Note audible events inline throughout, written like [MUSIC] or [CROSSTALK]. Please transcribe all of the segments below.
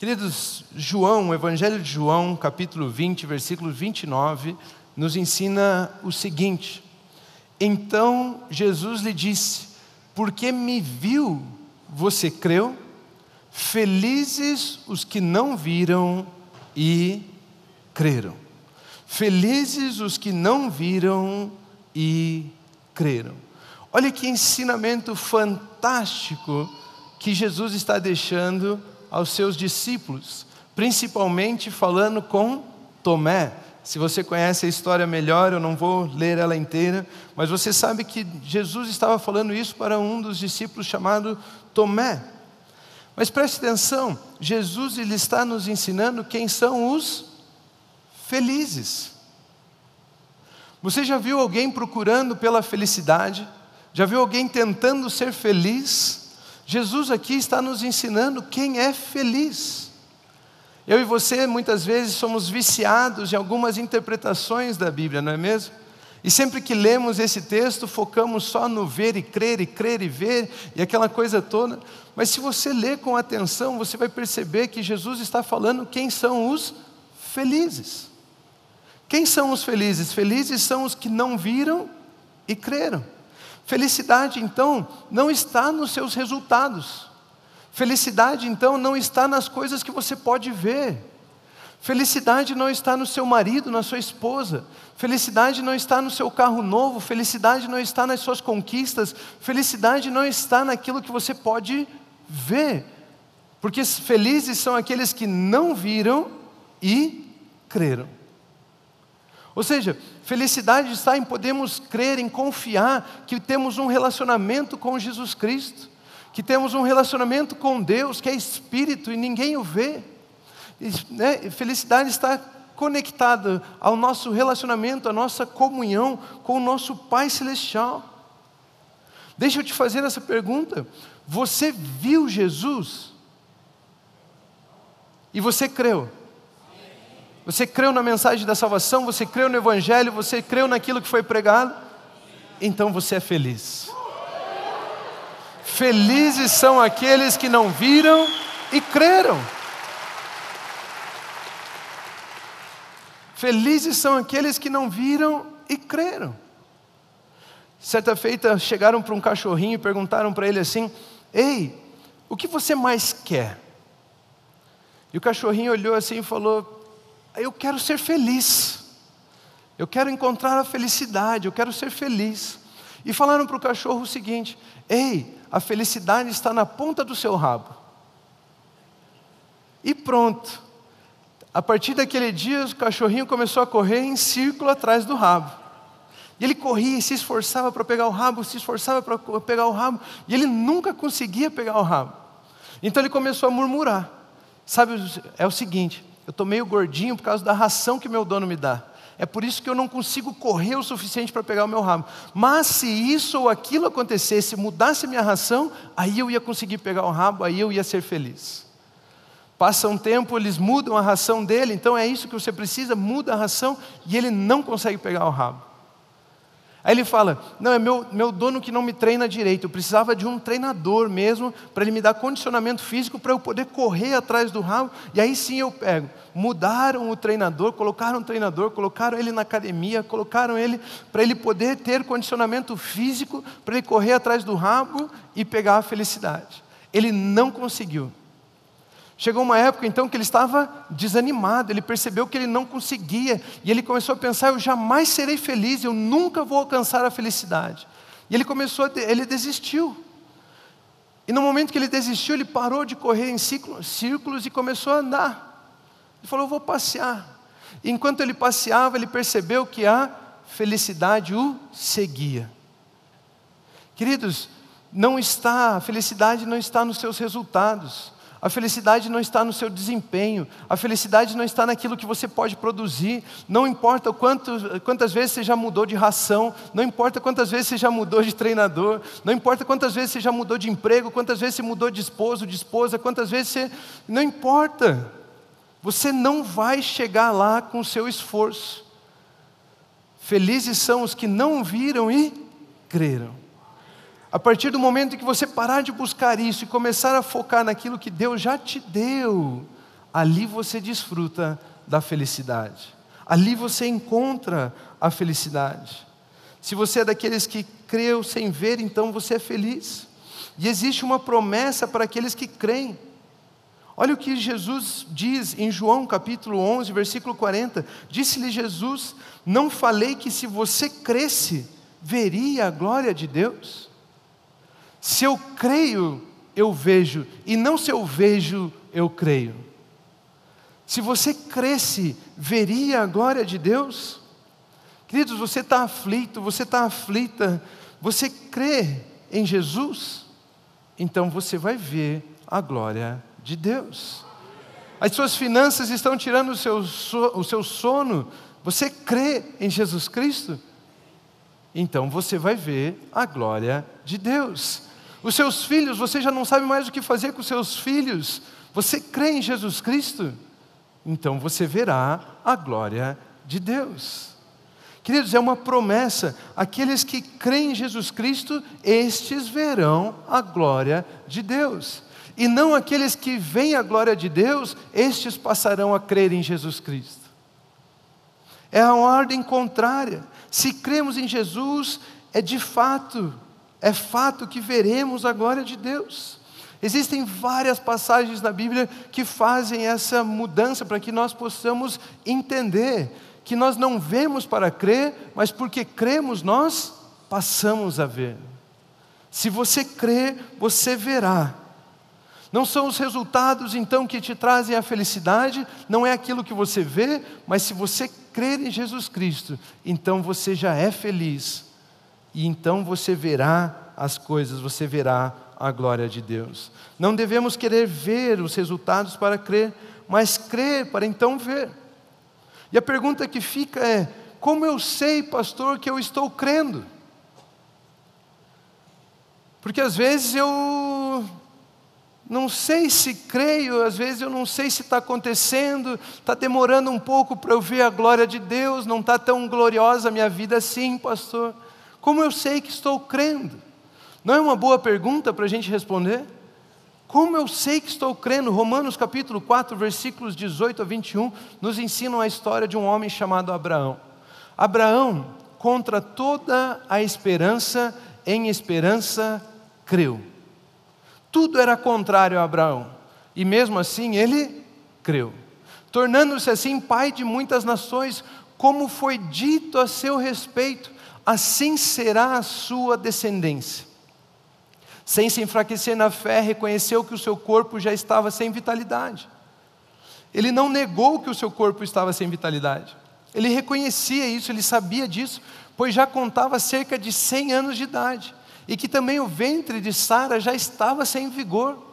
Queridos, João, o Evangelho de João, capítulo 20, versículo 29, nos ensina o seguinte: Então Jesus lhe disse: Porque me viu, você creu? Felizes os que não viram e creram. Felizes os que não viram e creram. Olha que ensinamento fantástico que Jesus está deixando aos seus discípulos, principalmente falando com Tomé. Se você conhece a história melhor, eu não vou ler ela inteira, mas você sabe que Jesus estava falando isso para um dos discípulos chamado Tomé. Mas preste atenção, Jesus ele está nos ensinando quem são os felizes. Você já viu alguém procurando pela felicidade? Já viu alguém tentando ser feliz? Jesus aqui está nos ensinando quem é feliz. Eu e você muitas vezes somos viciados em algumas interpretações da Bíblia, não é mesmo? E sempre que lemos esse texto, focamos só no ver e crer, e crer e ver, e aquela coisa toda. Mas se você ler com atenção, você vai perceber que Jesus está falando quem são os felizes. Quem são os felizes? Felizes são os que não viram e creram. Felicidade, então, não está nos seus resultados. Felicidade, então, não está nas coisas que você pode ver. Felicidade não está no seu marido, na sua esposa. Felicidade não está no seu carro novo. Felicidade não está nas suas conquistas. Felicidade não está naquilo que você pode ver. Porque felizes são aqueles que não viram e creram. Ou seja, felicidade está em podermos crer, em confiar que temos um relacionamento com Jesus Cristo, que temos um relacionamento com Deus, que é Espírito e ninguém o vê. E, né, felicidade está conectada ao nosso relacionamento, à nossa comunhão com o nosso Pai Celestial. Deixa eu te fazer essa pergunta: você viu Jesus? E você creu? Você creu na mensagem da salvação? Você creu no Evangelho? Você creu naquilo que foi pregado? Então você é feliz. Felizes são aqueles que não viram e creram. Felizes são aqueles que não viram e creram. Certa feita chegaram para um cachorrinho e perguntaram para ele assim: Ei, o que você mais quer? E o cachorrinho olhou assim e falou: eu quero ser feliz. Eu quero encontrar a felicidade, eu quero ser feliz. E falaram para o cachorro o seguinte: Ei, a felicidade está na ponta do seu rabo. E pronto. A partir daquele dia, o cachorrinho começou a correr em círculo atrás do rabo. E ele corria e se esforçava para pegar o rabo, se esforçava para pegar o rabo, e ele nunca conseguia pegar o rabo. Então ele começou a murmurar. Sabe, é o seguinte: eu estou meio gordinho por causa da ração que meu dono me dá. É por isso que eu não consigo correr o suficiente para pegar o meu rabo. Mas se isso ou aquilo acontecesse, mudasse minha ração, aí eu ia conseguir pegar o rabo, aí eu ia ser feliz. Passa um tempo, eles mudam a ração dele, então é isso que você precisa, muda a ração e ele não consegue pegar o rabo. Aí ele fala: Não, é meu, meu dono que não me treina direito. Eu precisava de um treinador mesmo, para ele me dar condicionamento físico, para eu poder correr atrás do rabo, e aí sim eu pego. Mudaram o treinador, colocaram um treinador, colocaram ele na academia, colocaram ele para ele poder ter condicionamento físico, para ele correr atrás do rabo e pegar a felicidade. Ele não conseguiu. Chegou uma época então que ele estava desanimado, ele percebeu que ele não conseguia, e ele começou a pensar: eu jamais serei feliz, eu nunca vou alcançar a felicidade. E ele começou, a, ele desistiu. E no momento que ele desistiu, ele parou de correr em círculos e começou a andar. Ele falou: eu vou passear. E enquanto ele passeava, ele percebeu que a felicidade o seguia. Queridos, não está, a felicidade não está nos seus resultados. A felicidade não está no seu desempenho, a felicidade não está naquilo que você pode produzir. Não importa quanto, quantas vezes você já mudou de ração, não importa quantas vezes você já mudou de treinador, não importa quantas vezes você já mudou de emprego, quantas vezes você mudou de esposo, de esposa, quantas vezes você. Não importa. Você não vai chegar lá com o seu esforço. Felizes são os que não viram e creram. A partir do momento que você parar de buscar isso e começar a focar naquilo que Deus já te deu, ali você desfruta da felicidade. Ali você encontra a felicidade. Se você é daqueles que creu sem ver, então você é feliz. E existe uma promessa para aqueles que creem. Olha o que Jesus diz em João capítulo 11, versículo 40. Disse-lhe Jesus: Não falei que se você cresce, veria a glória de Deus? Se eu creio, eu vejo, e não se eu vejo, eu creio. Se você cresce, veria a glória de Deus? Queridos, você está aflito, você está aflita, você crê em Jesus? Então você vai ver a glória de Deus. As suas finanças estão tirando o seu, o seu sono, você crê em Jesus Cristo? Então você vai ver a glória de Deus. Os seus filhos, você já não sabe mais o que fazer com os seus filhos. Você crê em Jesus Cristo? Então você verá a glória de Deus. Queridos, é uma promessa: aqueles que creem em Jesus Cristo, estes verão a glória de Deus. E não aqueles que veem a glória de Deus, estes passarão a crer em Jesus Cristo. É a ordem contrária. Se cremos em Jesus, é de fato é fato que veremos a glória de Deus. Existem várias passagens na Bíblia que fazem essa mudança para que nós possamos entender que nós não vemos para crer, mas porque cremos nós passamos a ver. Se você crê, você verá. Não são os resultados então que te trazem a felicidade, não é aquilo que você vê, mas se você crer em Jesus Cristo, então você já é feliz e então você verá as coisas, você verá a glória de Deus. Não devemos querer ver os resultados para crer, mas crer para então ver. E a pergunta que fica é: como eu sei, pastor, que eu estou crendo? Porque às vezes eu não sei se creio, às vezes eu não sei se está acontecendo, está demorando um pouco para eu ver a glória de Deus, não está tão gloriosa a minha vida assim, pastor. Como eu sei que estou crendo? Não é uma boa pergunta para a gente responder? Como eu sei que estou crendo? Romanos capítulo 4, versículos 18 a 21, nos ensinam a história de um homem chamado Abraão. Abraão, contra toda a esperança, em esperança creu. Tudo era contrário a Abraão, e mesmo assim ele creu, tornando-se assim pai de muitas nações, como foi dito a seu respeito assim será a sua descendência. Sem se enfraquecer na fé, reconheceu que o seu corpo já estava sem vitalidade. Ele não negou que o seu corpo estava sem vitalidade. Ele reconhecia isso, ele sabia disso, pois já contava cerca de 100 anos de idade, e que também o ventre de Sara já estava sem vigor.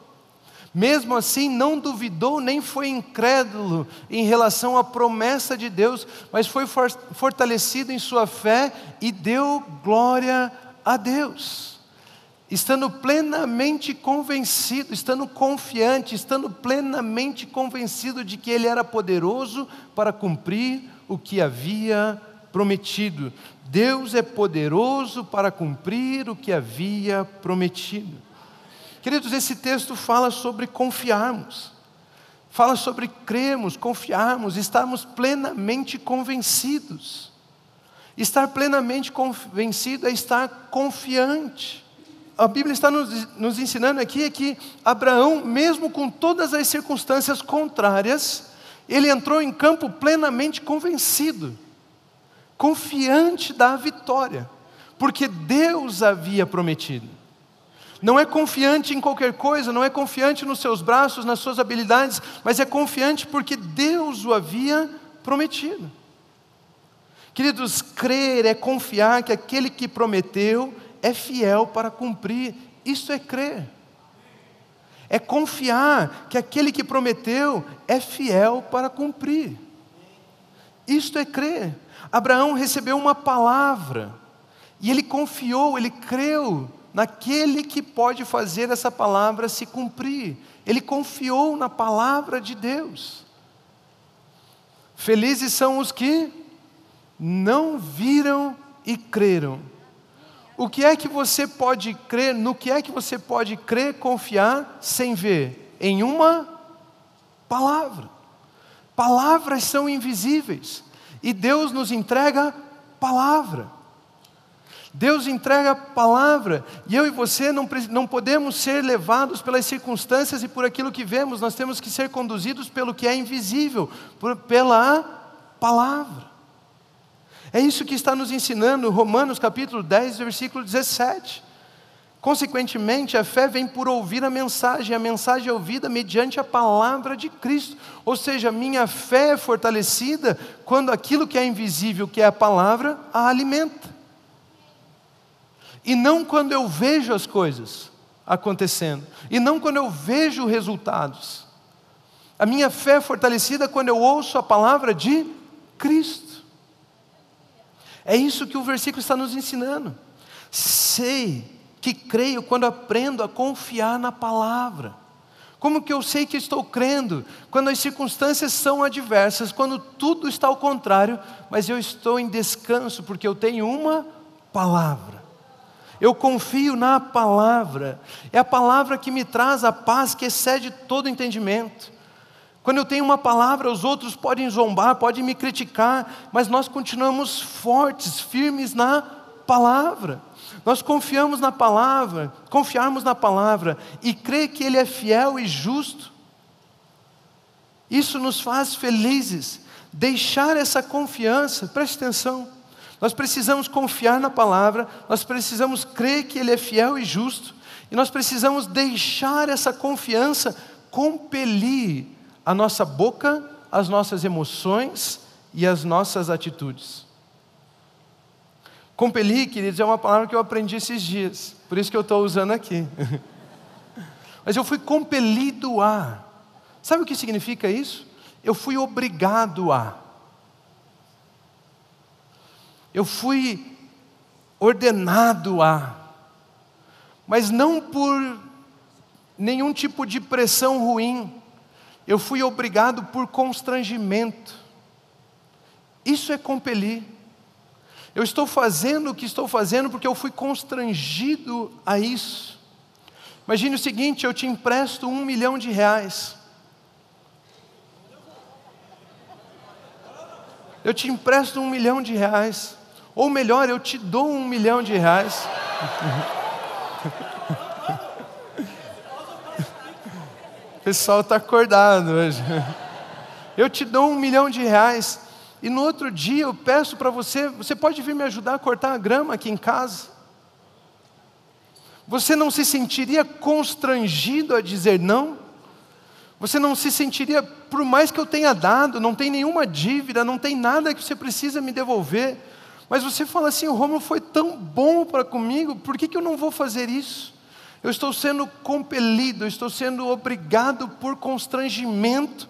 Mesmo assim, não duvidou nem foi incrédulo em relação à promessa de Deus, mas foi fortalecido em sua fé e deu glória a Deus. Estando plenamente convencido, estando confiante, estando plenamente convencido de que Ele era poderoso para cumprir o que havia prometido. Deus é poderoso para cumprir o que havia prometido. Queridos, esse texto fala sobre confiarmos, fala sobre crermos, confiarmos, estarmos plenamente convencidos. Estar plenamente convencido é estar confiante. A Bíblia está nos, nos ensinando aqui é que Abraão, mesmo com todas as circunstâncias contrárias, ele entrou em campo plenamente convencido, confiante da vitória, porque Deus havia prometido não é confiante em qualquer coisa, não é confiante nos seus braços, nas suas habilidades, mas é confiante porque Deus o havia prometido. Queridos, crer é confiar que aquele que prometeu é fiel para cumprir, isso é crer. É confiar que aquele que prometeu é fiel para cumprir. Isto é crer. Abraão recebeu uma palavra e ele confiou, ele creu naquele que pode fazer essa palavra se cumprir. Ele confiou na palavra de Deus. Felizes são os que não viram e creram. O que é que você pode crer? No que é que você pode crer, confiar sem ver? Em uma palavra. Palavras são invisíveis e Deus nos entrega palavra. Deus entrega a palavra, e eu e você não, não podemos ser levados pelas circunstâncias e por aquilo que vemos, nós temos que ser conduzidos pelo que é invisível, por, pela palavra. É isso que está nos ensinando Romanos capítulo 10, versículo 17. Consequentemente, a fé vem por ouvir a mensagem, a mensagem é ouvida mediante a palavra de Cristo. Ou seja, minha fé é fortalecida quando aquilo que é invisível, que é a palavra, a alimenta. E não quando eu vejo as coisas acontecendo, e não quando eu vejo resultados. A minha fé é fortalecida quando eu ouço a palavra de Cristo. É isso que o versículo está nos ensinando. Sei que creio quando aprendo a confiar na palavra. Como que eu sei que estou crendo? Quando as circunstâncias são adversas, quando tudo está ao contrário, mas eu estou em descanso porque eu tenho uma palavra. Eu confio na palavra. É a palavra que me traz a paz que excede todo entendimento. Quando eu tenho uma palavra, os outros podem zombar, podem me criticar, mas nós continuamos fortes, firmes na palavra. Nós confiamos na palavra, confiarmos na palavra e crer que Ele é fiel e justo. Isso nos faz felizes. Deixar essa confiança, preste atenção. Nós precisamos confiar na palavra, nós precisamos crer que Ele é fiel e justo, e nós precisamos deixar essa confiança compelir a nossa boca, as nossas emoções e as nossas atitudes. Compelir, queridos, é uma palavra que eu aprendi esses dias, por isso que eu estou usando aqui. [LAUGHS] Mas eu fui compelido a. Sabe o que significa isso? Eu fui obrigado a. Eu fui ordenado a. Mas não por nenhum tipo de pressão ruim. Eu fui obrigado por constrangimento. Isso é compelir. Eu estou fazendo o que estou fazendo porque eu fui constrangido a isso. Imagine o seguinte: eu te empresto um milhão de reais. Eu te empresto um milhão de reais. Ou melhor, eu te dou um milhão de reais. O pessoal está acordado hoje. Eu te dou um milhão de reais. E no outro dia eu peço para você, você pode vir me ajudar a cortar a grama aqui em casa? Você não se sentiria constrangido a dizer não? Você não se sentiria, por mais que eu tenha dado, não tem nenhuma dívida, não tem nada que você precisa me devolver, mas você fala assim: o Romulo foi tão bom para comigo, por que, que eu não vou fazer isso? Eu estou sendo compelido, eu estou sendo obrigado por constrangimento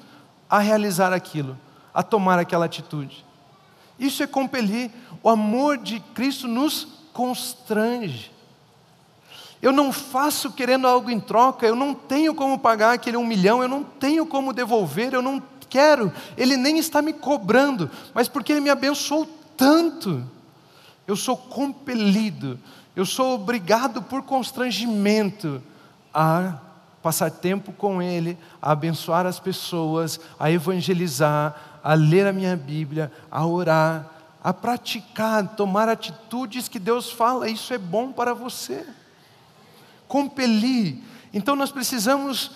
a realizar aquilo a tomar aquela atitude. Isso é compelir. O amor de Cristo nos constrange. Eu não faço querendo algo em troca, eu não tenho como pagar aquele um milhão, eu não tenho como devolver, eu não quero, Ele nem está me cobrando, mas porque Ele me abençoou tanto, eu sou compelido, eu sou obrigado por constrangimento a passar tempo com Ele, a abençoar as pessoas, a evangelizar, a ler a minha Bíblia, a orar, a praticar, tomar atitudes que Deus fala, isso é bom para você. Compelir. Então nós precisamos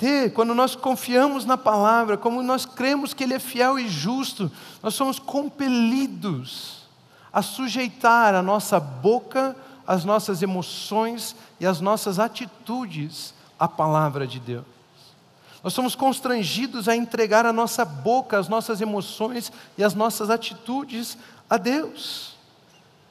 ter, quando nós confiamos na palavra, como nós cremos que Ele é fiel e justo, nós somos compelidos a sujeitar a nossa boca, as nossas emoções e as nossas atitudes à palavra de Deus. Nós somos constrangidos a entregar a nossa boca, as nossas emoções e as nossas atitudes a Deus.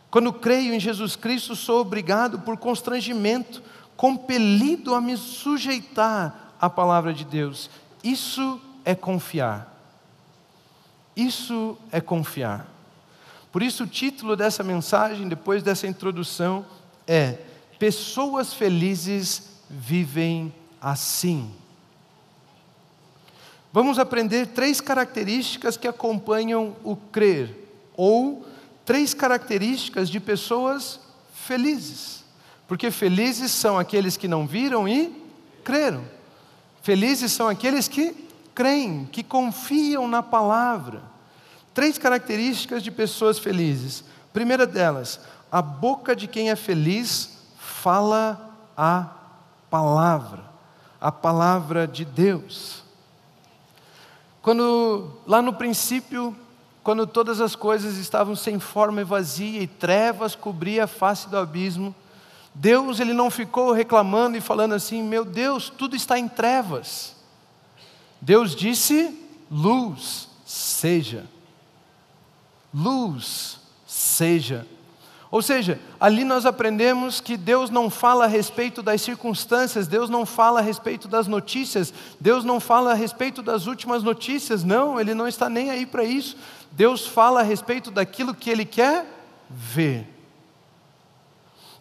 Quando creio em Jesus Cristo, sou obrigado por constrangimento, compelido a me sujeitar à palavra de Deus. Isso é confiar. Isso é confiar. Por isso, o título dessa mensagem, depois dessa introdução, é: Pessoas felizes vivem assim. Vamos aprender três características que acompanham o crer, ou três características de pessoas felizes. Porque felizes são aqueles que não viram e creram. Felizes são aqueles que creem, que confiam na palavra. Três características de pessoas felizes. Primeira delas, a boca de quem é feliz fala a palavra, a palavra de Deus. Quando lá no princípio, quando todas as coisas estavam sem forma e vazia e trevas cobria a face do abismo, Deus ele não ficou reclamando e falando assim: "Meu Deus, tudo está em trevas". Deus disse: "Luz seja". Luz seja. Ou seja, ali nós aprendemos que Deus não fala a respeito das circunstâncias, Deus não fala a respeito das notícias, Deus não fala a respeito das últimas notícias, não, Ele não está nem aí para isso. Deus fala a respeito daquilo que Ele quer ver.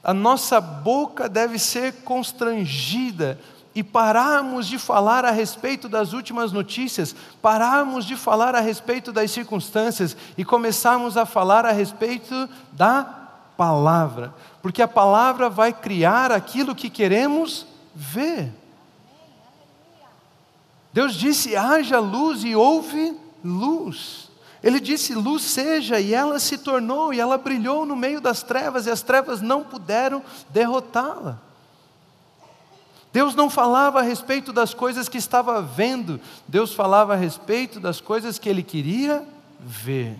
A nossa boca deve ser constrangida e pararmos de falar a respeito das últimas notícias, pararmos de falar a respeito das circunstâncias e começarmos a falar a respeito da palavra, porque a palavra vai criar aquilo que queremos ver. Deus disse: haja luz e houve luz. Ele disse: luz seja, e ela se tornou, e ela brilhou no meio das trevas, e as trevas não puderam derrotá-la. Deus não falava a respeito das coisas que estava vendo, Deus falava a respeito das coisas que ele queria ver.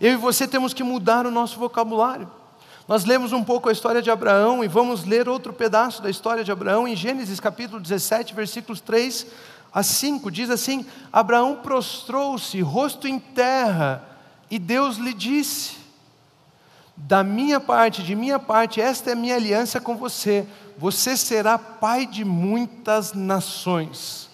Eu e você temos que mudar o nosso vocabulário. Nós lemos um pouco a história de Abraão e vamos ler outro pedaço da história de Abraão em Gênesis capítulo 17, versículos 3 a 5. Diz assim: Abraão prostrou-se, rosto em terra, e Deus lhe disse: Da minha parte, de minha parte, esta é a minha aliança com você. Você será pai de muitas nações.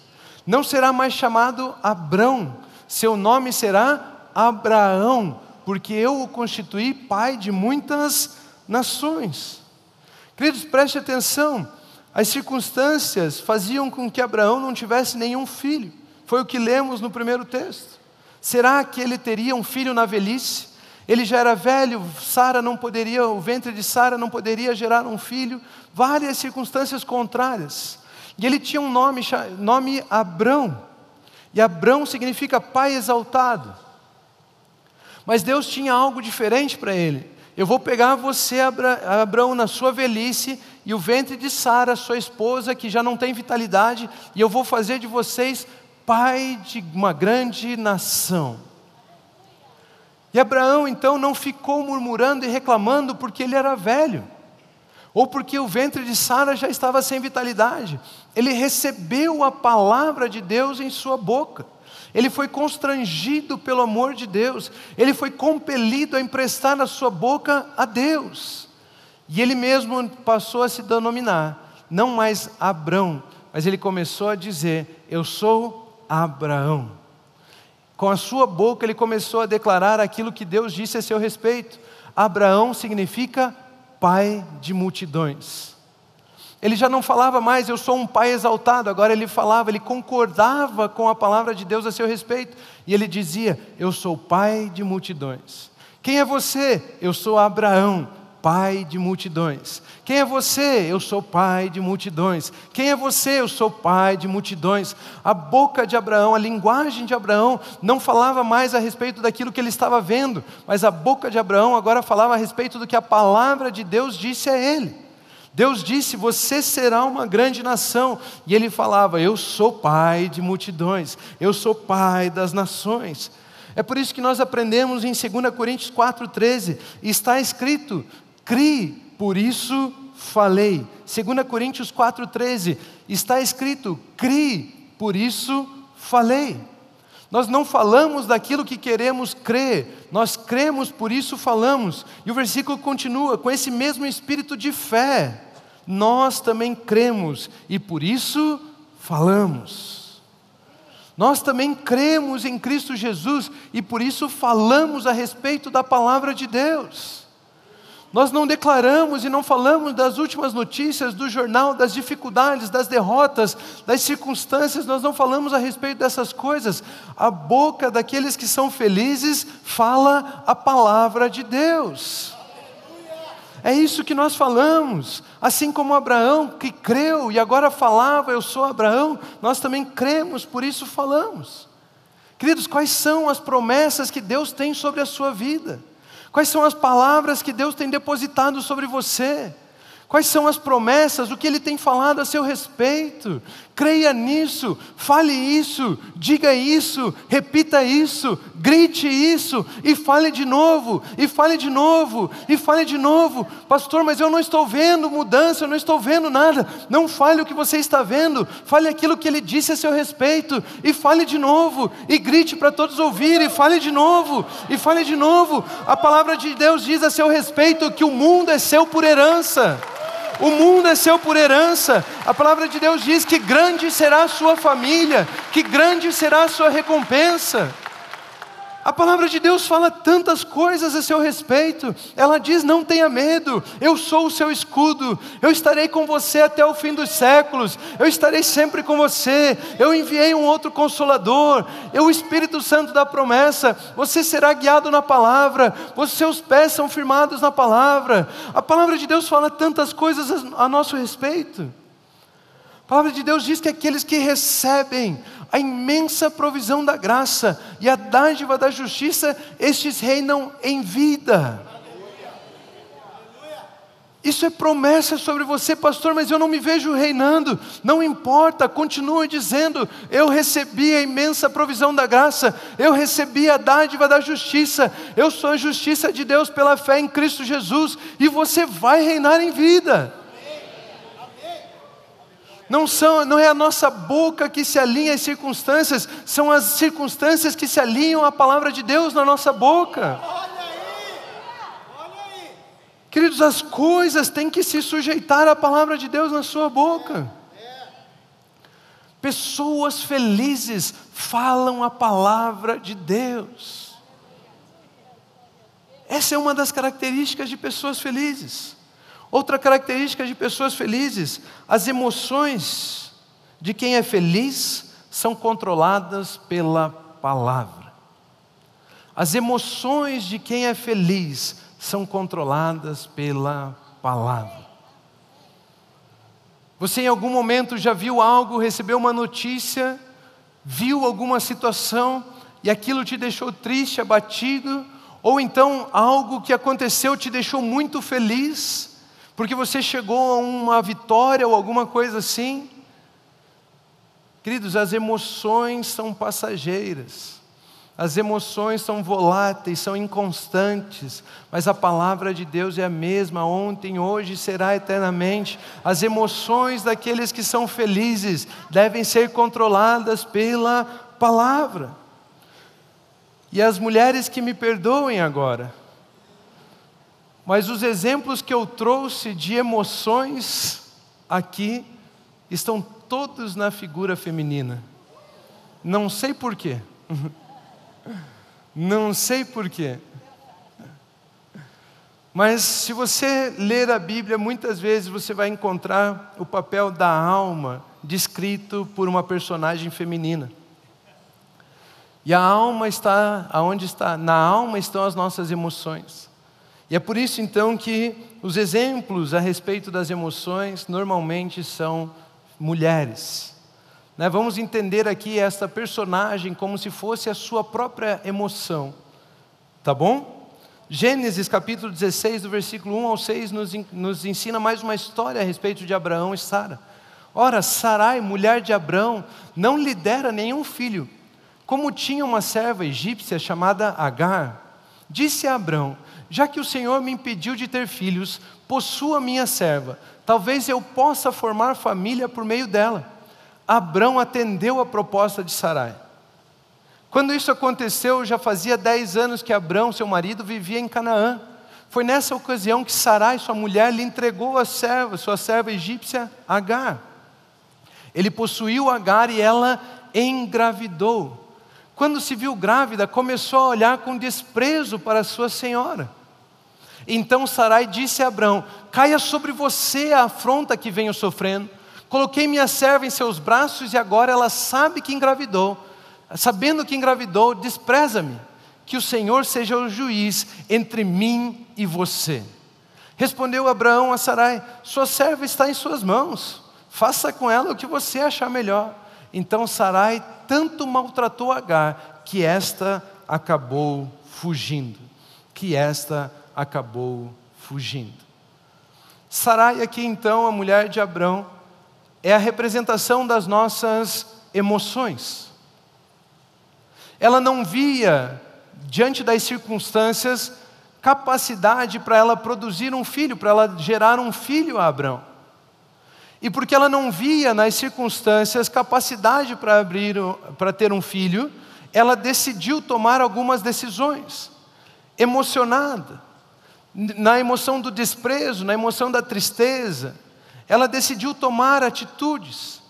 Não será mais chamado Abrão, seu nome será Abraão porque eu o constituí pai de muitas nações. Queridos, preste atenção, as circunstâncias faziam com que Abraão não tivesse nenhum filho, foi o que lemos no primeiro texto. Será que ele teria um filho na velhice? Ele já era velho, Sara não poderia, o ventre de Sara não poderia gerar um filho, várias circunstâncias contrárias. E ele tinha um nome, nome Abrão, e Abrão significa pai exaltado. Mas Deus tinha algo diferente para ele. Eu vou pegar você, Abraão, na sua velhice, e o ventre de Sara, sua esposa, que já não tem vitalidade, e eu vou fazer de vocês pai de uma grande nação. E Abraão então não ficou murmurando e reclamando porque ele era velho, ou porque o ventre de Sara já estava sem vitalidade. Ele recebeu a palavra de Deus em sua boca ele foi constrangido pelo amor de Deus, ele foi compelido a emprestar na sua boca a Deus. E ele mesmo passou a se denominar, não mais Abrão, mas ele começou a dizer: Eu sou Abraão. Com a sua boca ele começou a declarar aquilo que Deus disse a seu respeito. Abraão significa pai de multidões. Ele já não falava mais, eu sou um pai exaltado, agora ele falava, ele concordava com a palavra de Deus a seu respeito. E ele dizia: Eu sou pai de multidões. Quem é você? Eu sou Abraão, pai de multidões. Quem é você? Eu sou pai de multidões. Quem é você? Eu sou pai de multidões. A boca de Abraão, a linguagem de Abraão, não falava mais a respeito daquilo que ele estava vendo, mas a boca de Abraão agora falava a respeito do que a palavra de Deus disse a ele. Deus disse: Você será uma grande nação. E ele falava: Eu sou pai de multidões, eu sou pai das nações. É por isso que nós aprendemos em 2 Coríntios 4,13: está escrito, crie, por isso falei. 2 Coríntios 4,13: está escrito, crie, por isso falei. Nós não falamos daquilo que queremos crer, nós cremos, por isso falamos. E o versículo continua com esse mesmo espírito de fé nós também cremos e por isso falamos. Nós também cremos em Cristo Jesus e por isso falamos a respeito da palavra de Deus. Nós não declaramos e não falamos das últimas notícias do jornal, das dificuldades, das derrotas, das circunstâncias, nós não falamos a respeito dessas coisas. A boca daqueles que são felizes fala a palavra de Deus. É isso que nós falamos. Assim como Abraão, que creu e agora falava, Eu sou Abraão, nós também cremos, por isso falamos. Queridos, quais são as promessas que Deus tem sobre a sua vida? Quais são as palavras que Deus tem depositado sobre você? Quais são as promessas, o que Ele tem falado a seu respeito? Creia nisso, fale isso, diga isso, repita isso, grite isso, e fale de novo, e fale de novo, e fale de novo. Pastor, mas eu não estou vendo mudança, eu não estou vendo nada. Não fale o que você está vendo, fale aquilo que Ele disse a seu respeito, e fale de novo, e grite para todos ouvirem, e fale de novo, e fale de novo. A palavra de Deus diz a seu respeito que o mundo é seu por herança. O mundo é seu por herança. A palavra de Deus diz que grande será a sua família, que grande será a sua recompensa. A palavra de Deus fala tantas coisas a seu respeito. Ela diz: Não tenha medo, eu sou o seu escudo, eu estarei com você até o fim dos séculos, eu estarei sempre com você. Eu enviei um outro consolador, eu, o Espírito Santo da promessa. Você será guiado na palavra, os seus pés são firmados na palavra. A palavra de Deus fala tantas coisas a nosso respeito. A palavra de Deus diz que aqueles que recebem a imensa provisão da graça e a dádiva da justiça, estes reinam em vida. Isso é promessa sobre você, pastor, mas eu não me vejo reinando. Não importa, continue dizendo: eu recebi a imensa provisão da graça, eu recebi a dádiva da justiça, eu sou a justiça de Deus pela fé em Cristo Jesus, e você vai reinar em vida. Não, são, não é a nossa boca que se alinha às circunstâncias, são as circunstâncias que se alinham à palavra de Deus na nossa boca. Queridos, as coisas têm que se sujeitar à palavra de Deus na sua boca. Pessoas felizes falam a palavra de Deus. Essa é uma das características de pessoas felizes. Outra característica de pessoas felizes, as emoções de quem é feliz são controladas pela palavra. As emoções de quem é feliz são controladas pela palavra. Você em algum momento já viu algo, recebeu uma notícia, viu alguma situação e aquilo te deixou triste, abatido, ou então algo que aconteceu te deixou muito feliz? Porque você chegou a uma vitória ou alguma coisa assim. Queridos, as emoções são passageiras, as emoções são voláteis, são inconstantes, mas a palavra de Deus é a mesma ontem, hoje será eternamente. As emoções daqueles que são felizes devem ser controladas pela palavra. E as mulheres que me perdoem agora, mas os exemplos que eu trouxe de emoções aqui estão todos na figura feminina. Não sei porquê. [LAUGHS] Não sei porquê. Mas se você ler a Bíblia, muitas vezes você vai encontrar o papel da alma descrito por uma personagem feminina. E a alma está aonde está? Na alma estão as nossas emoções. E é por isso então que os exemplos a respeito das emoções normalmente são mulheres. Né? Vamos entender aqui esta personagem como se fosse a sua própria emoção. Tá bom? Gênesis capítulo 16, do versículo 1 ao 6, nos, nos ensina mais uma história a respeito de Abraão e Sara. Ora, Sarai, mulher de Abraão, não lhe dera nenhum filho, como tinha uma serva egípcia chamada Agar. Disse a Abraão: já que o Senhor me impediu de ter filhos, possua minha serva, talvez eu possa formar família por meio dela. Abrão atendeu a proposta de Sarai. Quando isso aconteceu, já fazia dez anos que Abrão, seu marido, vivia em Canaã. Foi nessa ocasião que Sarai, sua mulher, lhe entregou a serva, sua serva egípcia, Agar. Ele possuiu Agar e ela engravidou. Quando se viu grávida, começou a olhar com desprezo para sua senhora. Então Sarai disse a Abrão: Caia sobre você a afronta que venho sofrendo. Coloquei minha serva em seus braços e agora ela sabe que engravidou. Sabendo que engravidou, despreza-me. Que o Senhor seja o juiz entre mim e você. Respondeu Abraão a Sarai: Sua serva está em suas mãos, faça com ela o que você achar melhor. Então Sarai tanto maltratou Agar que esta acabou fugindo. Que esta acabou fugindo. Sarai, aqui então, a mulher de Abrão, é a representação das nossas emoções. Ela não via, diante das circunstâncias, capacidade para ela produzir um filho, para ela gerar um filho a Abrão. E porque ela não via nas circunstâncias capacidade para abrir, para ter um filho, ela decidiu tomar algumas decisões, emocionada, na emoção do desprezo, na emoção da tristeza, ela decidiu tomar atitudes.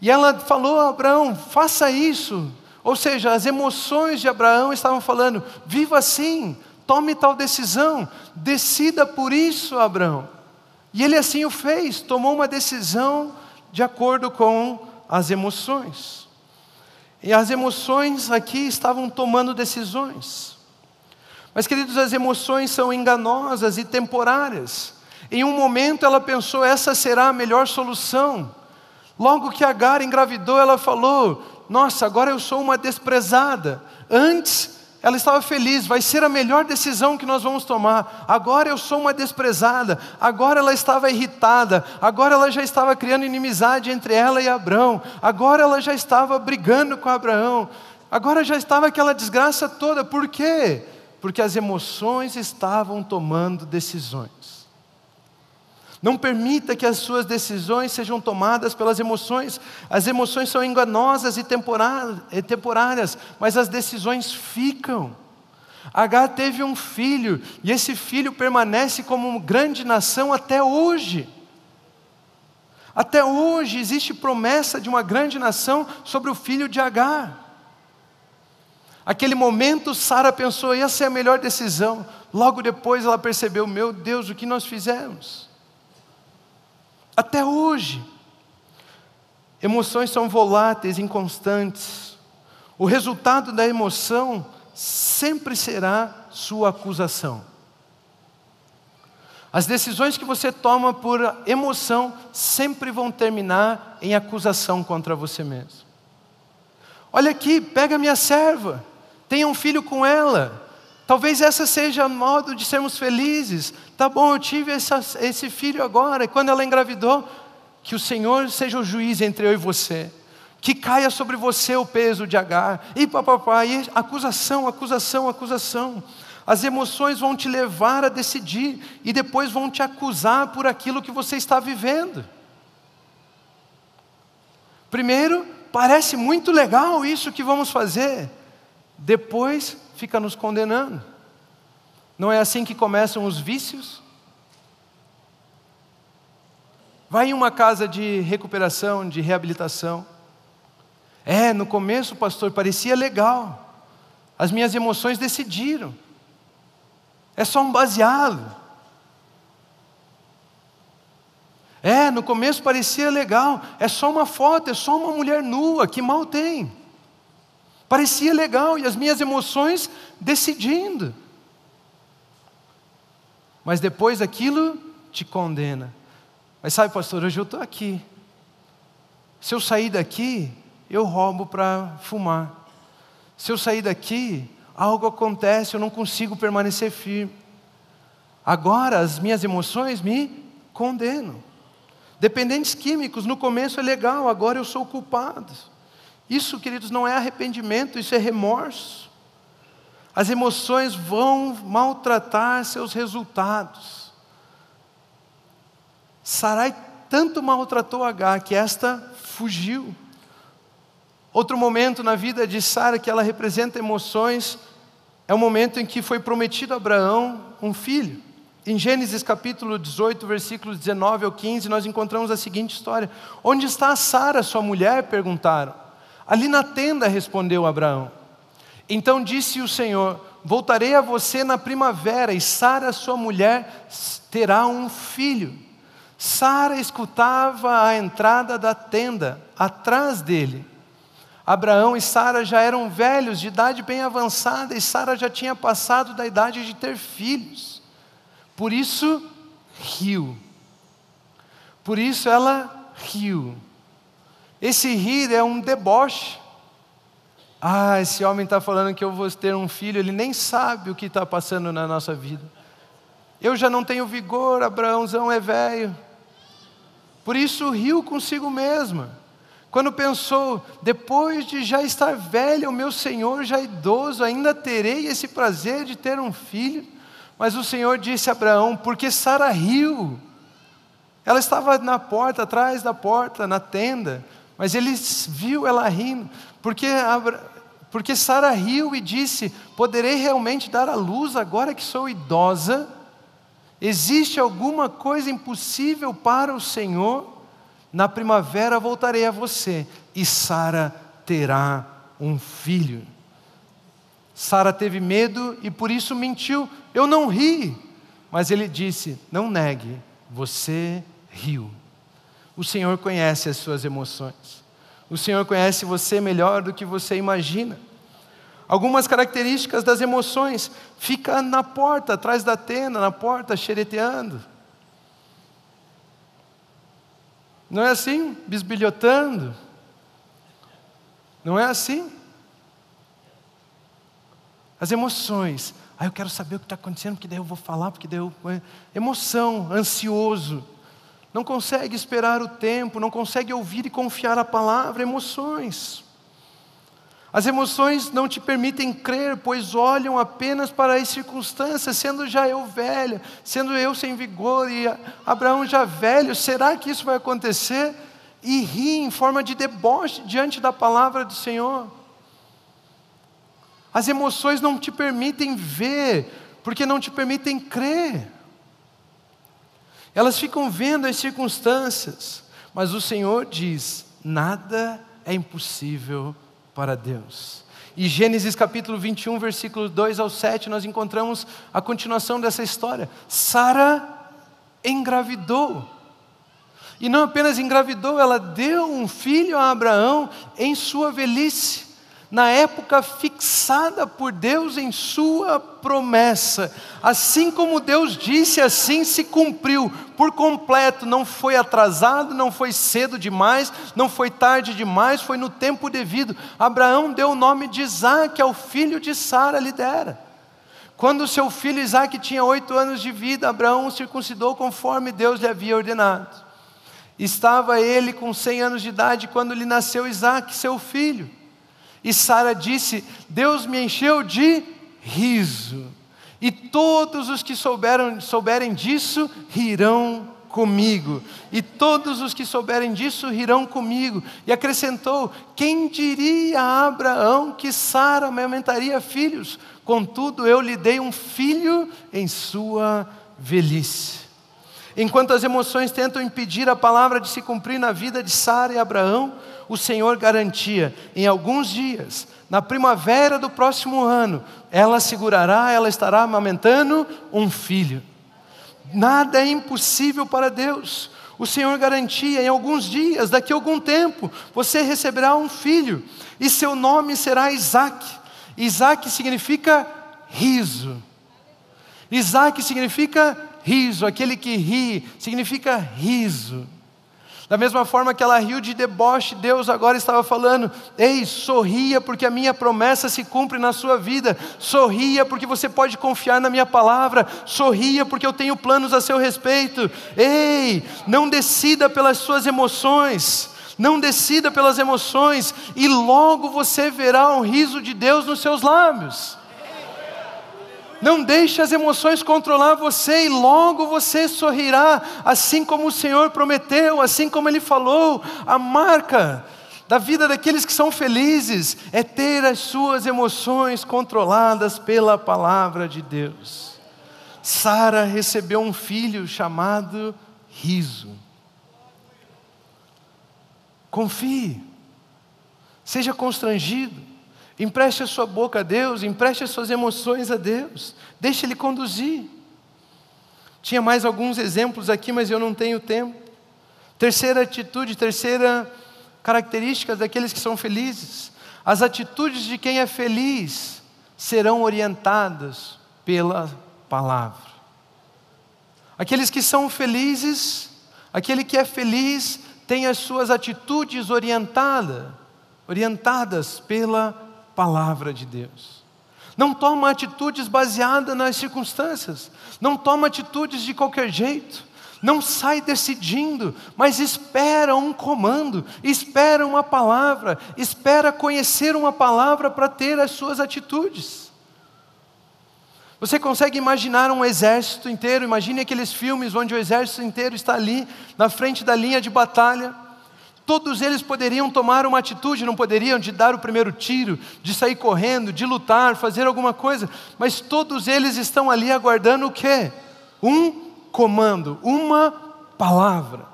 E ela falou a Abraão: faça isso. Ou seja, as emoções de Abraão estavam falando: viva assim, Tome tal decisão, decida por isso, Abraão. E ele assim o fez, tomou uma decisão de acordo com as emoções. E as emoções aqui estavam tomando decisões. Mas, queridos, as emoções são enganosas e temporárias. Em um momento ela pensou, essa será a melhor solução. Logo que Agar engravidou, ela falou: Nossa, agora eu sou uma desprezada. Antes ela estava feliz, vai ser a melhor decisão que nós vamos tomar. Agora eu sou uma desprezada, agora ela estava irritada, agora ela já estava criando inimizade entre ela e Abraão, agora ela já estava brigando com Abraão, agora já estava aquela desgraça toda. Por quê? Porque as emoções estavam tomando decisões. Não permita que as suas decisões sejam tomadas pelas emoções. As emoções são enganosas e temporárias, mas as decisões ficam. Agar teve um filho, e esse filho permanece como uma grande nação até hoje. Até hoje existe promessa de uma grande nação sobre o filho de Agar. Aquele momento, Sara pensou, essa é a melhor decisão. Logo depois ela percebeu: meu Deus, o que nós fizemos? Até hoje. Emoções são voláteis, inconstantes. O resultado da emoção sempre será sua acusação. As decisões que você toma por emoção sempre vão terminar em acusação contra você mesmo. Olha aqui, pega minha serva, tenha um filho com ela. Talvez essa seja o modo de sermos felizes. Tá bom, eu tive essa, esse filho agora, e quando ela engravidou, que o Senhor seja o juiz entre eu e você. Que caia sobre você o peso de Agar. E papapá, e acusação, acusação, acusação. As emoções vão te levar a decidir e depois vão te acusar por aquilo que você está vivendo. Primeiro, parece muito legal isso que vamos fazer. Depois, fica nos condenando. Não é assim que começam os vícios? Vai em uma casa de recuperação, de reabilitação. É, no começo, pastor, parecia legal. As minhas emoções decidiram. É só um baseado. É, no começo parecia legal. É só uma foto, é só uma mulher nua, que mal tem. Parecia legal e as minhas emoções decidindo. Mas depois aquilo te condena. Mas sabe, pastor, hoje eu estou aqui. Se eu sair daqui, eu roubo para fumar. Se eu sair daqui, algo acontece, eu não consigo permanecer firme. Agora as minhas emoções me condenam. Dependentes químicos, no começo é legal, agora eu sou culpado. Isso, queridos, não é arrependimento, isso é remorso. As emoções vão maltratar seus resultados. Sarai tanto maltratou Agar que esta fugiu. Outro momento na vida de Sara que ela representa emoções é o momento em que foi prometido a Abraão um filho. Em Gênesis capítulo 18, versículos 19 ao 15, nós encontramos a seguinte história: Onde está Sara, sua mulher? perguntaram. Ali na tenda, respondeu Abraão. Então disse o Senhor: Voltarei a você na primavera, e Sara, sua mulher, terá um filho. Sara escutava a entrada da tenda, atrás dele. Abraão e Sara já eram velhos, de idade bem avançada, e Sara já tinha passado da idade de ter filhos. Por isso, riu. Por isso ela riu. Esse rir é um deboche. Ah, esse homem está falando que eu vou ter um filho, ele nem sabe o que está passando na nossa vida. Eu já não tenho vigor, Abraãozão é velho. Por isso riu consigo mesma. Quando pensou, depois de já estar velho, o meu Senhor já idoso, ainda terei esse prazer de ter um filho? Mas o Senhor disse a Abraão, porque Sara riu. Ela estava na porta, atrás da porta, na tenda. Mas ele viu ela rindo, porque, porque Sara riu e disse: Poderei realmente dar à luz agora que sou idosa? Existe alguma coisa impossível para o Senhor? Na primavera voltarei a você e Sara terá um filho. Sara teve medo e por isso mentiu. Eu não ri. Mas ele disse: Não negue, você riu. O Senhor conhece as suas emoções. O Senhor conhece você melhor do que você imagina. Algumas características das emoções. Fica na porta, atrás da tenda, na porta, xereteando. Não é assim? Bisbilhotando. Não é assim? As emoções. Ah, eu quero saber o que está acontecendo, porque daí eu vou falar, porque daí eu. Emoção, ansioso não consegue esperar o tempo, não consegue ouvir e confiar a palavra, emoções. As emoções não te permitem crer, pois olham apenas para as circunstâncias, sendo já eu velha, sendo eu sem vigor e Abraão já velho, será que isso vai acontecer? E ri em forma de deboche diante da palavra do Senhor. As emoções não te permitem ver, porque não te permitem crer. Elas ficam vendo as circunstâncias, mas o Senhor diz: nada é impossível para Deus. E Gênesis capítulo 21, versículos 2 ao 7, nós encontramos a continuação dessa história. Sara engravidou. E não apenas engravidou, ela deu um filho a Abraão em sua velhice na época fixada por Deus em Sua promessa. Assim como Deus disse, assim se cumpriu por completo. Não foi atrasado, não foi cedo demais, não foi tarde demais, foi no tempo devido. Abraão deu o nome de Isaac ao filho de Sara, lhe dera. Quando seu filho Isaac tinha oito anos de vida, Abraão o circuncidou conforme Deus lhe havia ordenado. Estava ele com cem anos de idade quando lhe nasceu Isaac, seu filho. E Sara disse: Deus me encheu de riso, e todos os que souberam, souberem disso rirão comigo, e todos os que souberem disso rirão comigo. E acrescentou: Quem diria a Abraão que Sara amamentaria filhos? Contudo, eu lhe dei um filho em sua velhice. Enquanto as emoções tentam impedir a palavra de se cumprir na vida de Sara e Abraão, o Senhor garantia: em alguns dias, na primavera do próximo ano, ela segurará, ela estará amamentando um filho. Nada é impossível para Deus. O Senhor garantia: em alguns dias, daqui a algum tempo, você receberá um filho, e seu nome será Isaac. Isaac significa riso. Isaac significa riso, aquele que ri, significa riso. Da mesma forma que ela riu de deboche, Deus agora estava falando: Ei, sorria, porque a minha promessa se cumpre na sua vida. Sorria, porque você pode confiar na minha palavra. Sorria, porque eu tenho planos a seu respeito. Ei, não decida pelas suas emoções. Não decida pelas emoções, e logo você verá um riso de Deus nos seus lábios. Não deixe as emoções controlar você e logo você sorrirá, assim como o Senhor prometeu, assim como Ele falou. A marca da vida daqueles que são felizes é ter as suas emoções controladas pela palavra de Deus. Sara recebeu um filho chamado Riso. Confie, seja constrangido. Empreste a sua boca a Deus, empreste as suas emoções a Deus, deixe Ele conduzir. Tinha mais alguns exemplos aqui, mas eu não tenho tempo. Terceira atitude, terceira característica daqueles que são felizes: as atitudes de quem é feliz serão orientadas pela palavra. Aqueles que são felizes, aquele que é feliz tem as suas atitudes orientadas, orientadas pela palavra de Deus. Não toma atitudes baseadas nas circunstâncias, não toma atitudes de qualquer jeito, não sai decidindo, mas espera um comando, espera uma palavra, espera conhecer uma palavra para ter as suas atitudes. Você consegue imaginar um exército inteiro? Imagine aqueles filmes onde o exército inteiro está ali, na frente da linha de batalha. Todos eles poderiam tomar uma atitude, não poderiam, de dar o primeiro tiro, de sair correndo, de lutar, fazer alguma coisa, mas todos eles estão ali aguardando o quê? Um comando, uma palavra.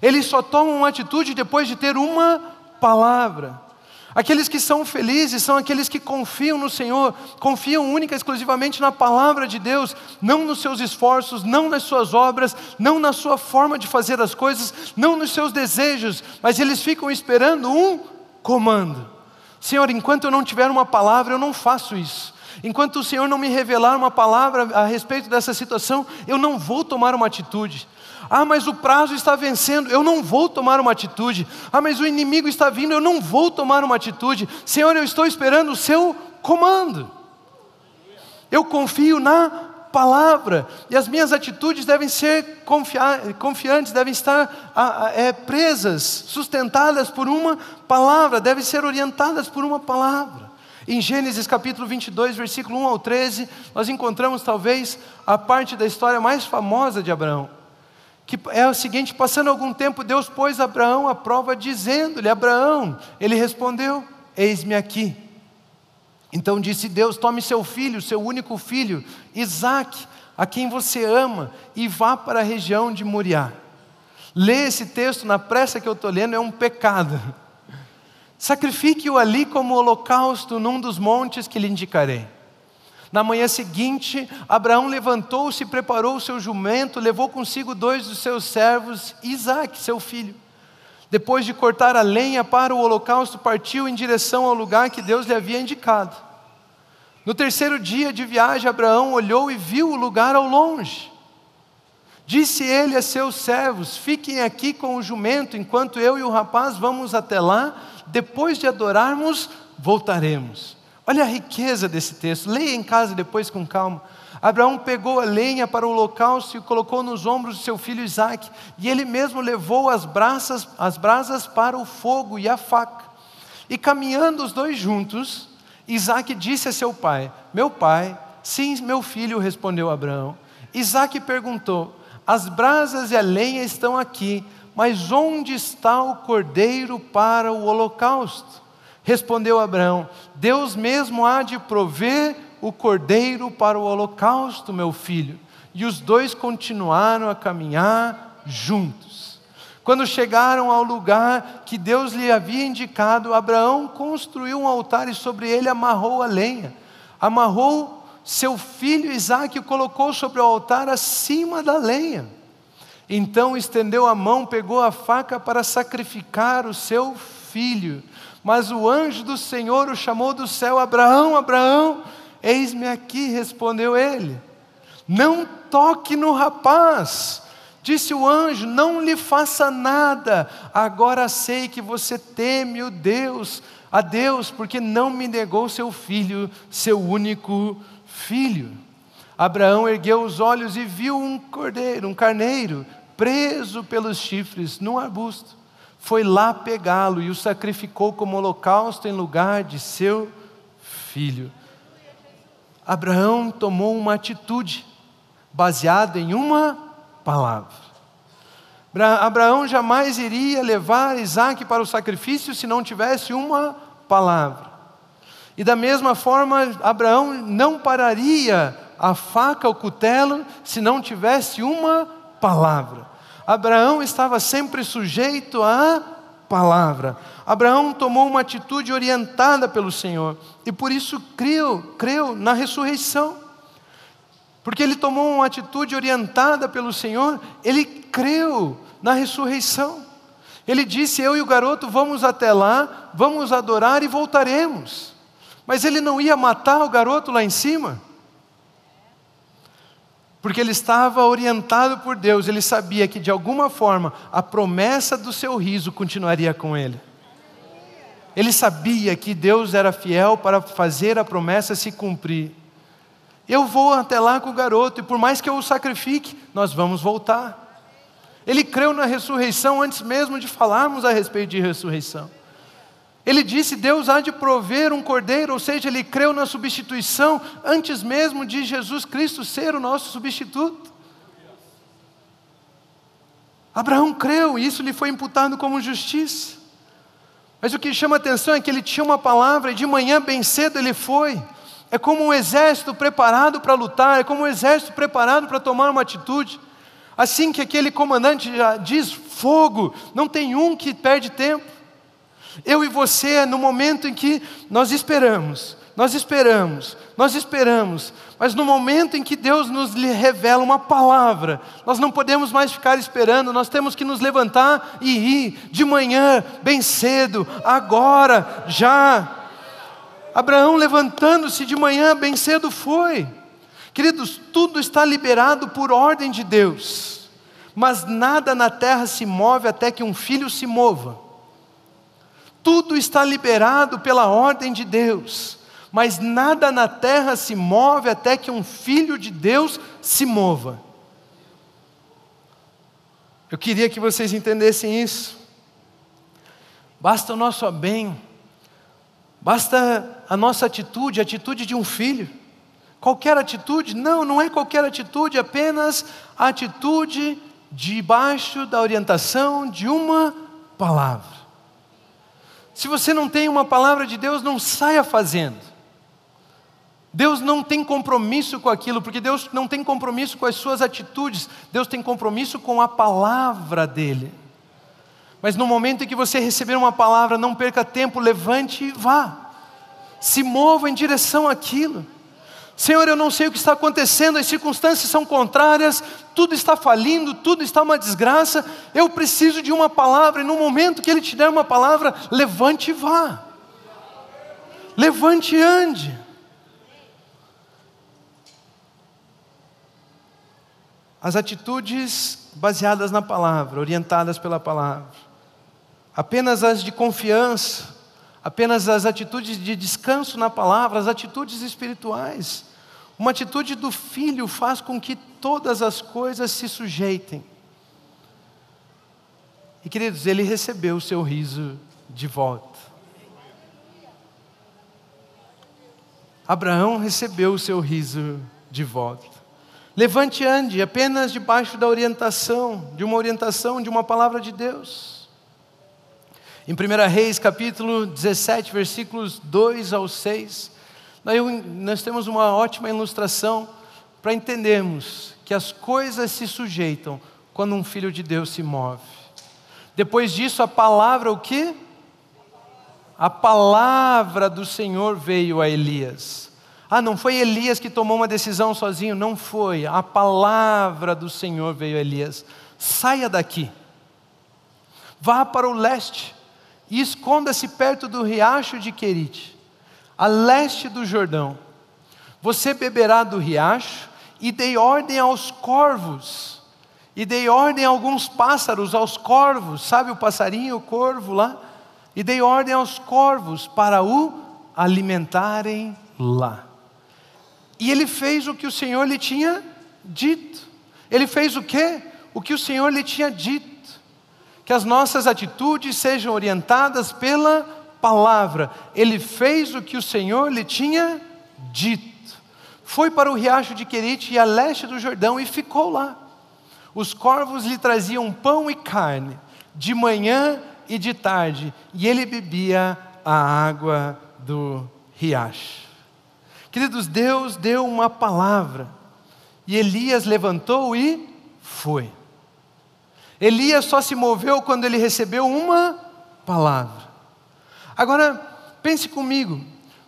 Eles só tomam uma atitude depois de ter uma palavra. Aqueles que são felizes são aqueles que confiam no Senhor, confiam única e exclusivamente na palavra de Deus, não nos seus esforços, não nas suas obras, não na sua forma de fazer as coisas, não nos seus desejos, mas eles ficam esperando um comando. Senhor, enquanto eu não tiver uma palavra, eu não faço isso. Enquanto o Senhor não me revelar uma palavra a respeito dessa situação, eu não vou tomar uma atitude. Ah, mas o prazo está vencendo, eu não vou tomar uma atitude. Ah, mas o inimigo está vindo, eu não vou tomar uma atitude. Senhor, eu estou esperando o seu comando. Eu confio na palavra, e as minhas atitudes devem ser confiantes, devem estar é, presas, sustentadas por uma palavra, devem ser orientadas por uma palavra. Em Gênesis capítulo 22, versículo 1 ao 13, nós encontramos talvez a parte da história mais famosa de Abraão que é o seguinte: passando algum tempo, Deus pôs Abraão à prova, dizendo-lhe: Abraão, ele respondeu: Eis-me aqui. Então disse Deus: Tome seu filho, seu único filho, Isaque, a quem você ama, e vá para a região de Moriá. Ler esse texto na pressa que eu estou lendo é um pecado. Sacrifique-o ali como holocausto num dos montes que lhe indicarei. Na manhã seguinte, Abraão levantou-se, preparou o seu jumento, levou consigo dois dos seus servos, Isaac, seu filho. Depois de cortar a lenha para o holocausto, partiu em direção ao lugar que Deus lhe havia indicado. No terceiro dia de viagem, Abraão olhou e viu o lugar ao longe. Disse ele a seus servos: Fiquem aqui com o jumento, enquanto eu e o rapaz vamos até lá. Depois de adorarmos, voltaremos. Olha a riqueza desse texto, leia em casa depois com calma. Abraão pegou a lenha para o holocausto e colocou nos ombros de seu filho Isaque, e ele mesmo levou as brasas, as brasas para o fogo e a faca. E caminhando os dois juntos, Isaque disse a seu pai: Meu pai, sim, meu filho, respondeu Abraão. Isaque perguntou: As brasas e a lenha estão aqui, mas onde está o cordeiro para o holocausto? Respondeu Abraão: Deus mesmo há de prover o cordeiro para o holocausto, meu filho. E os dois continuaram a caminhar juntos. Quando chegaram ao lugar que Deus lhe havia indicado, Abraão construiu um altar e sobre ele amarrou a lenha. Amarrou seu filho Isaque e colocou sobre o altar acima da lenha. Então estendeu a mão, pegou a faca para sacrificar o seu filho. Mas o anjo do Senhor o chamou do céu: Abraão, Abraão, eis-me aqui, respondeu ele. Não toque no rapaz. Disse o anjo: Não lhe faça nada. Agora sei que você teme o Deus, a Deus, porque não me negou seu filho, seu único filho. Abraão ergueu os olhos e viu um cordeiro, um carneiro, preso pelos chifres num arbusto foi lá pegá-lo e o sacrificou como holocausto em lugar de seu filho. Abraão tomou uma atitude baseada em uma palavra. Abraão jamais iria levar Isaac para o sacrifício se não tivesse uma palavra. E da mesma forma, Abraão não pararia a faca, o cutelo, se não tivesse uma palavra. Abraão estava sempre sujeito à palavra. Abraão tomou uma atitude orientada pelo Senhor e por isso creu, creu na ressurreição. Porque ele tomou uma atitude orientada pelo Senhor, ele creu na ressurreição. Ele disse: Eu e o garoto vamos até lá, vamos adorar e voltaremos. Mas ele não ia matar o garoto lá em cima. Porque ele estava orientado por Deus, ele sabia que de alguma forma a promessa do seu riso continuaria com ele. Ele sabia que Deus era fiel para fazer a promessa se cumprir. Eu vou até lá com o garoto, e por mais que eu o sacrifique, nós vamos voltar. Ele creu na ressurreição antes mesmo de falarmos a respeito de ressurreição. Ele disse: Deus há de prover um cordeiro, ou seja, ele creu na substituição antes mesmo de Jesus Cristo ser o nosso substituto. Abraão creu e isso lhe foi imputado como justiça. Mas o que chama atenção é que ele tinha uma palavra e de manhã bem cedo ele foi. É como um exército preparado para lutar, é como um exército preparado para tomar uma atitude. Assim que aquele comandante já diz fogo, não tem um que perde tempo. Eu e você, no momento em que nós esperamos, nós esperamos, nós esperamos, mas no momento em que Deus nos revela uma palavra, nós não podemos mais ficar esperando, nós temos que nos levantar e ir de manhã, bem cedo, agora, já. Abraão levantando-se de manhã, bem cedo foi. Queridos, tudo está liberado por ordem de Deus, mas nada na terra se move até que um filho se mova. Tudo está liberado pela ordem de Deus mas nada na terra se move até que um filho de Deus se mova. Eu queria que vocês entendessem isso. Basta o nosso bem, basta a nossa atitude, a atitude de um filho. Qualquer atitude? Não, não é qualquer atitude, apenas a atitude debaixo da orientação de uma palavra. Se você não tem uma palavra de Deus, não saia fazendo. Deus não tem compromisso com aquilo, porque Deus não tem compromisso com as suas atitudes, Deus tem compromisso com a palavra dEle. Mas no momento em que você receber uma palavra, não perca tempo, levante e vá. Se mova em direção àquilo. Senhor, eu não sei o que está acontecendo, as circunstâncias são contrárias, tudo está falindo, tudo está uma desgraça. Eu preciso de uma palavra, e no momento que Ele te der uma palavra, levante e vá. Levante e ande. As atitudes baseadas na palavra, orientadas pela palavra. Apenas as de confiança, apenas as atitudes de descanso na palavra, as atitudes espirituais. Uma atitude do filho faz com que todas as coisas se sujeitem. E queridos, ele recebeu o seu riso de volta. Abraão recebeu o seu riso de volta. Levante e ande apenas debaixo da orientação, de uma orientação de uma palavra de Deus. Em 1 Reis, capítulo 17, versículos 2 ao 6, nós temos uma ótima ilustração para entendermos que as coisas se sujeitam quando um filho de Deus se move. Depois disso, a palavra, o que? A palavra do Senhor veio a Elias. Ah, não foi Elias que tomou uma decisão sozinho, não foi. A palavra do Senhor veio a Elias: saia daqui, vá para o leste e esconda-se perto do riacho de Querite, a leste do Jordão. Você beberá do riacho e dei ordem aos corvos, e dei ordem a alguns pássaros, aos corvos, sabe o passarinho, o corvo lá? E dei ordem aos corvos para o alimentarem lá. E ele fez o que o Senhor lhe tinha dito. Ele fez o quê? O que o Senhor lhe tinha dito. Que as nossas atitudes sejam orientadas pela palavra. Ele fez o que o Senhor lhe tinha dito. Foi para o riacho de Querite e a leste do Jordão e ficou lá. Os corvos lhe traziam pão e carne, de manhã e de tarde, e ele bebia a água do riacho. Queridos, Deus deu uma palavra e Elias levantou e foi. Elias só se moveu quando ele recebeu uma palavra. Agora, pense comigo,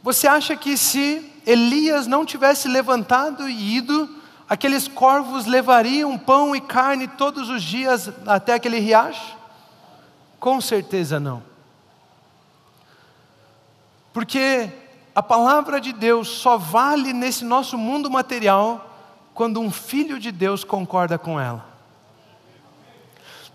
você acha que se Elias não tivesse levantado e ido, aqueles corvos levariam pão e carne todos os dias até aquele riacho? Com certeza não. Porque a palavra de Deus só vale nesse nosso mundo material quando um filho de Deus concorda com ela.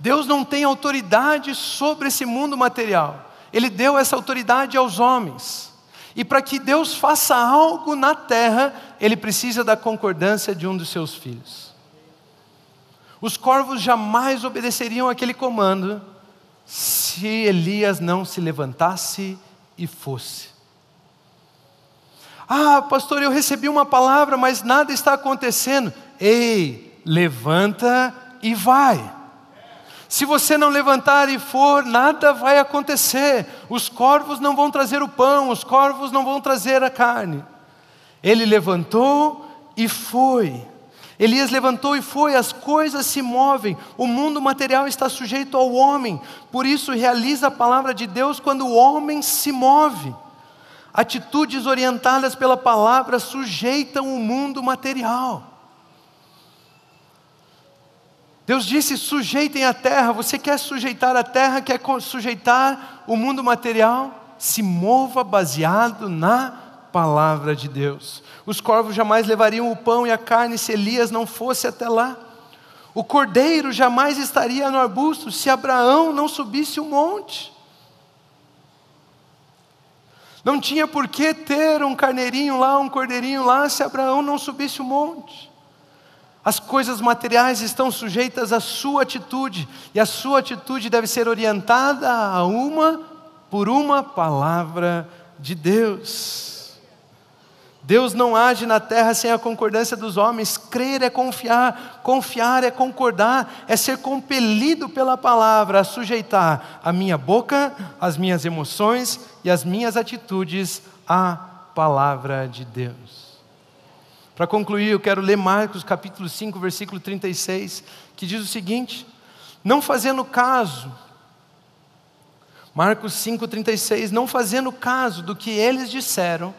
Deus não tem autoridade sobre esse mundo material, Ele deu essa autoridade aos homens. E para que Deus faça algo na terra, Ele precisa da concordância de um dos seus filhos. Os corvos jamais obedeceriam aquele comando se Elias não se levantasse e fosse. Ah, pastor, eu recebi uma palavra, mas nada está acontecendo. Ei, levanta e vai. Se você não levantar e for, nada vai acontecer. Os corvos não vão trazer o pão, os corvos não vão trazer a carne. Ele levantou e foi. Elias levantou e foi, as coisas se movem, o mundo material está sujeito ao homem, por isso realiza a palavra de Deus quando o homem se move. Atitudes orientadas pela palavra sujeitam o mundo material. Deus disse: sujeitem a terra. Você quer sujeitar a terra, quer sujeitar o mundo material? Se mova baseado na palavra de Deus. Os corvos jamais levariam o pão e a carne se Elias não fosse até lá. O cordeiro jamais estaria no arbusto se Abraão não subisse o monte. Não tinha por que ter um carneirinho lá, um cordeirinho lá, se Abraão não subisse o monte. As coisas materiais estão sujeitas à sua atitude, e a sua atitude deve ser orientada a uma por uma palavra de Deus. Deus não age na terra sem a concordância dos homens. Crer é confiar, confiar é concordar, é ser compelido pela palavra a sujeitar a minha boca, as minhas emoções e as minhas atitudes à palavra de Deus. Para concluir, eu quero ler Marcos capítulo 5, versículo 36, que diz o seguinte: Não fazendo caso, Marcos 5,36, não fazendo caso do que eles disseram,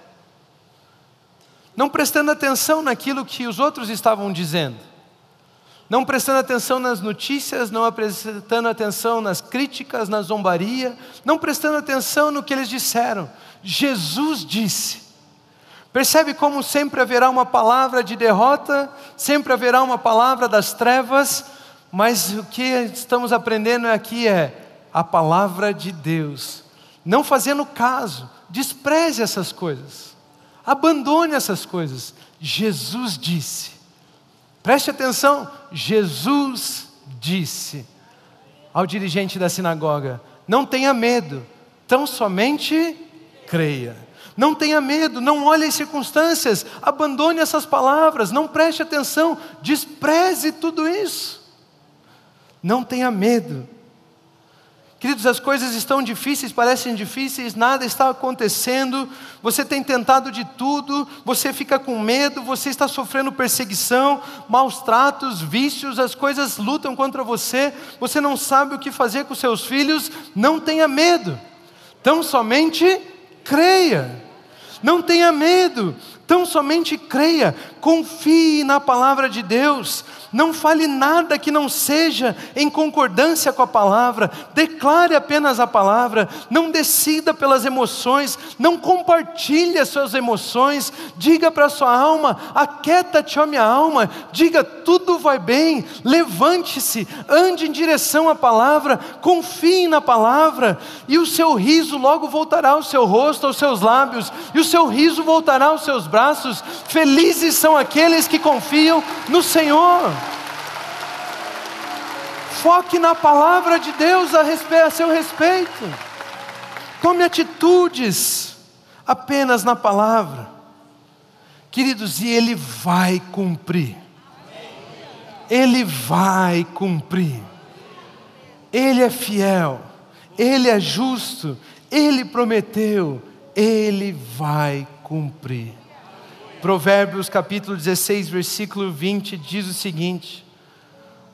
não prestando atenção naquilo que os outros estavam dizendo, não prestando atenção nas notícias, não prestando atenção nas críticas, na zombaria, não prestando atenção no que eles disseram. Jesus disse: Percebe como sempre haverá uma palavra de derrota, sempre haverá uma palavra das trevas, mas o que estamos aprendendo aqui é a palavra de Deus. Não fazendo caso, despreze essas coisas, abandone essas coisas. Jesus disse, preste atenção, Jesus disse ao dirigente da sinagoga: não tenha medo, tão somente creia. Não tenha medo, não olhe as circunstâncias, abandone essas palavras, não preste atenção, despreze tudo isso. Não tenha medo. Queridos, as coisas estão difíceis, parecem difíceis, nada está acontecendo, você tem tentado de tudo, você fica com medo, você está sofrendo perseguição, maus tratos, vícios, as coisas lutam contra você, você não sabe o que fazer com seus filhos, não tenha medo, tão somente creia. Não tenha medo, tão somente creia, confie na palavra de Deus, não fale nada que não seja em concordância com a palavra, declare apenas a palavra, não decida pelas emoções, não compartilhe as suas emoções, diga para a sua alma: aquieta-te, ó minha alma, diga tudo vai bem, levante-se, ande em direção à palavra, confie na palavra, e o seu riso logo voltará ao seu rosto, aos seus lábios, e o seu riso voltará aos seus braços. Felizes são aqueles que confiam no Senhor. Foque na palavra de Deus a, respeito, a seu respeito. Tome atitudes apenas na palavra. Queridos, e Ele vai cumprir. Ele vai cumprir. Ele é fiel, Ele é justo, Ele prometeu, Ele vai cumprir. Provérbios capítulo 16, versículo 20 diz o seguinte: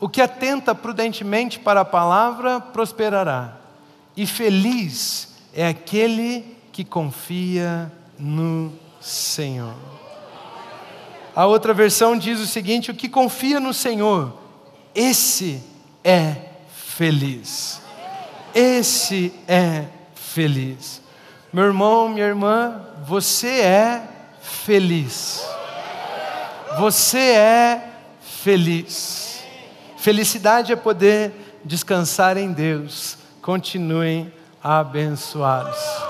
O que atenta prudentemente para a palavra prosperará, e feliz é aquele que confia no Senhor. A outra versão diz o seguinte: o que confia no Senhor, esse é feliz. Esse é feliz. Meu irmão, minha irmã, você é feliz. Você é feliz. Felicidade é poder descansar em Deus. Continuem abençoados.